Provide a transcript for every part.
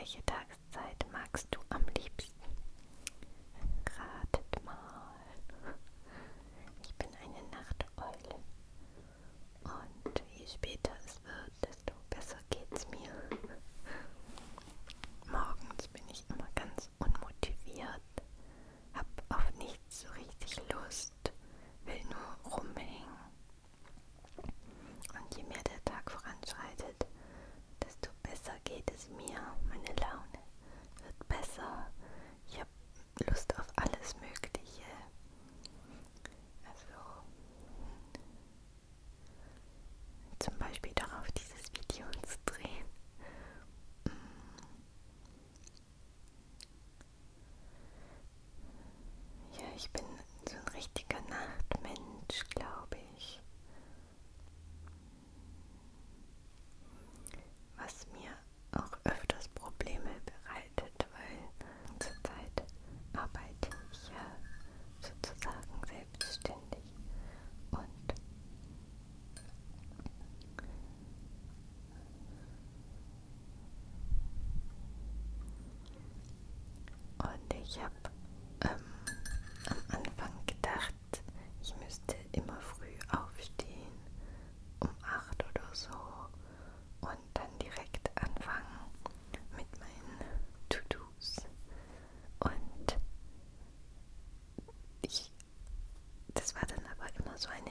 welche da Ich habe ähm, am Anfang gedacht, ich müsste immer früh aufstehen, um 8 oder so, und dann direkt anfangen mit meinen To-Dos. Und das war dann aber immer so eine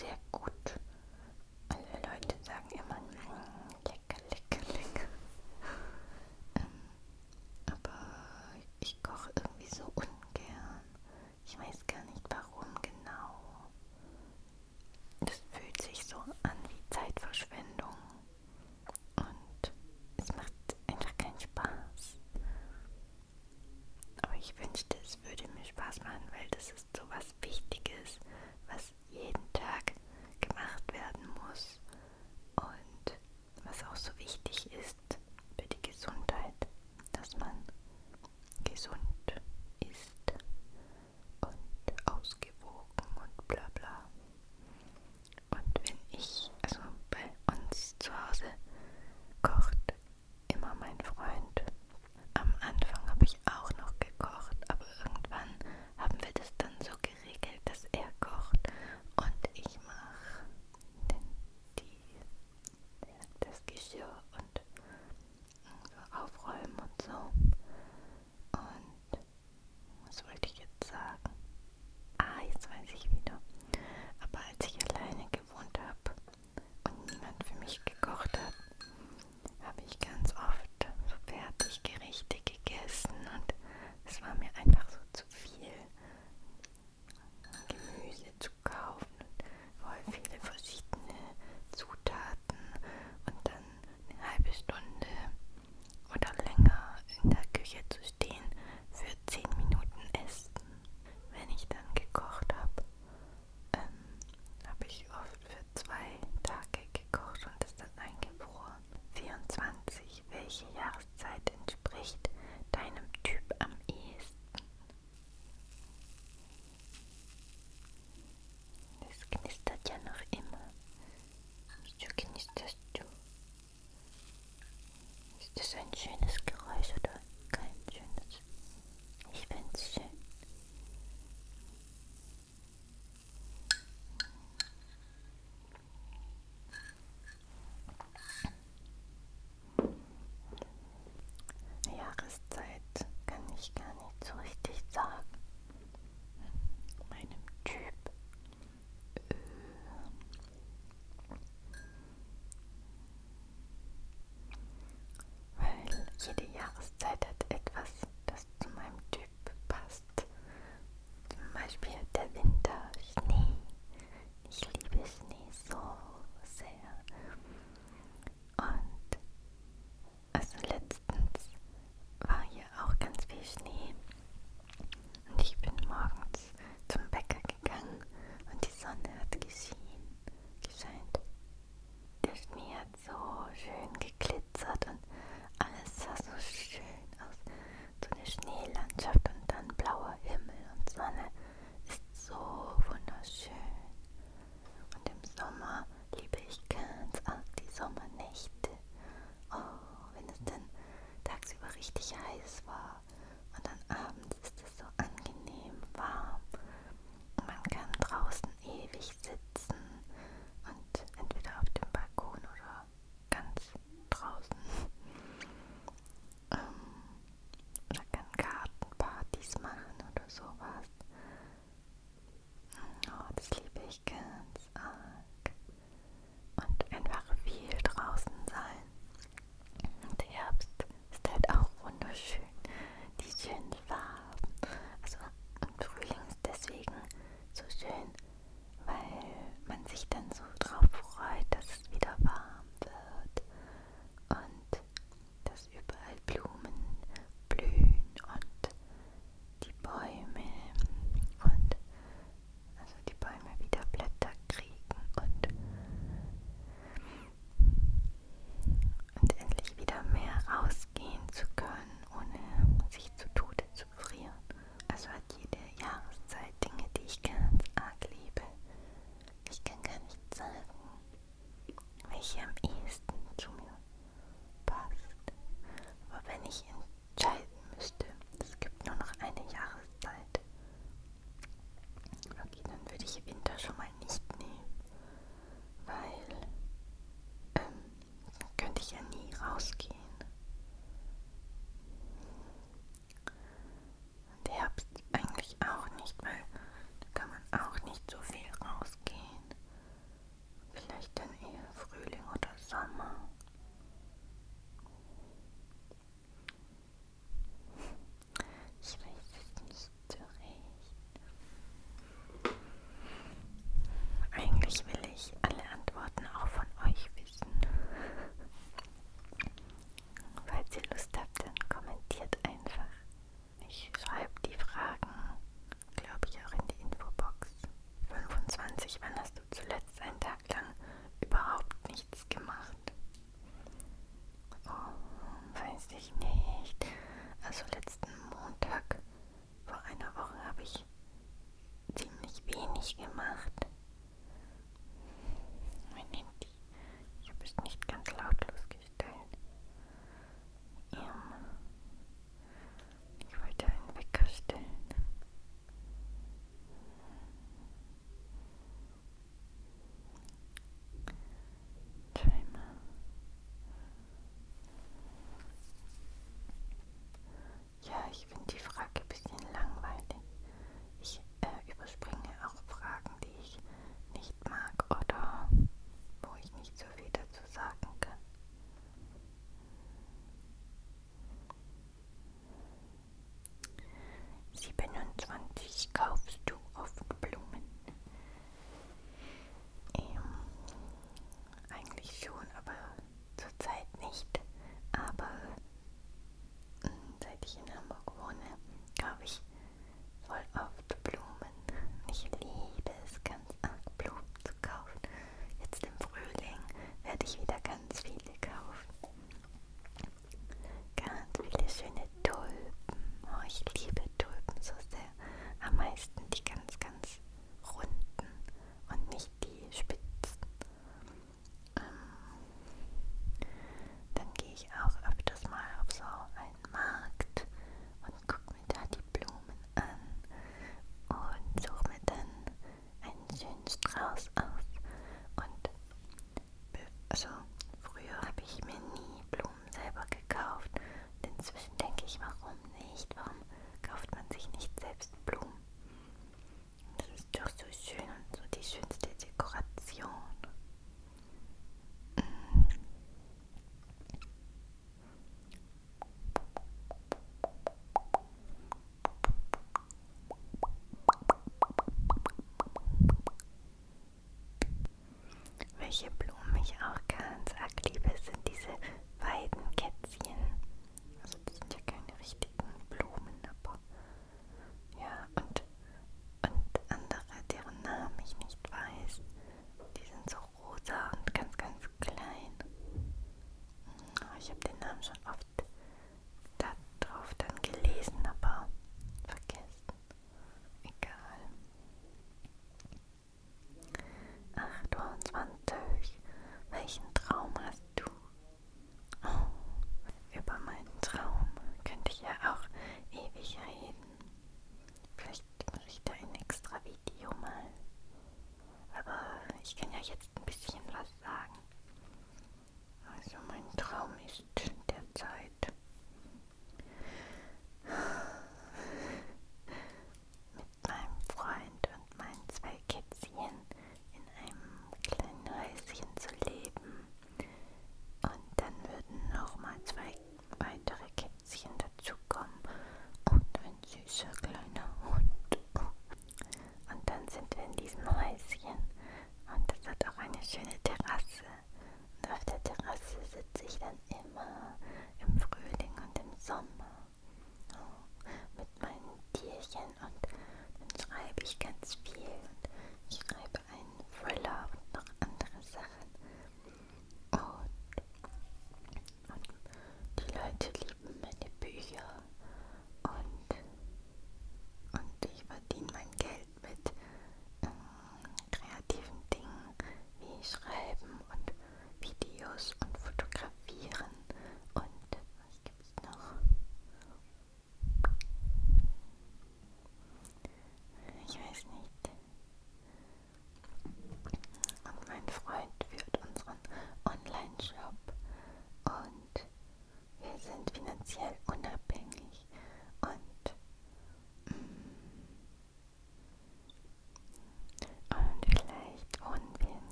ich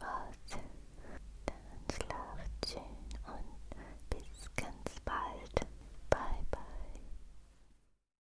was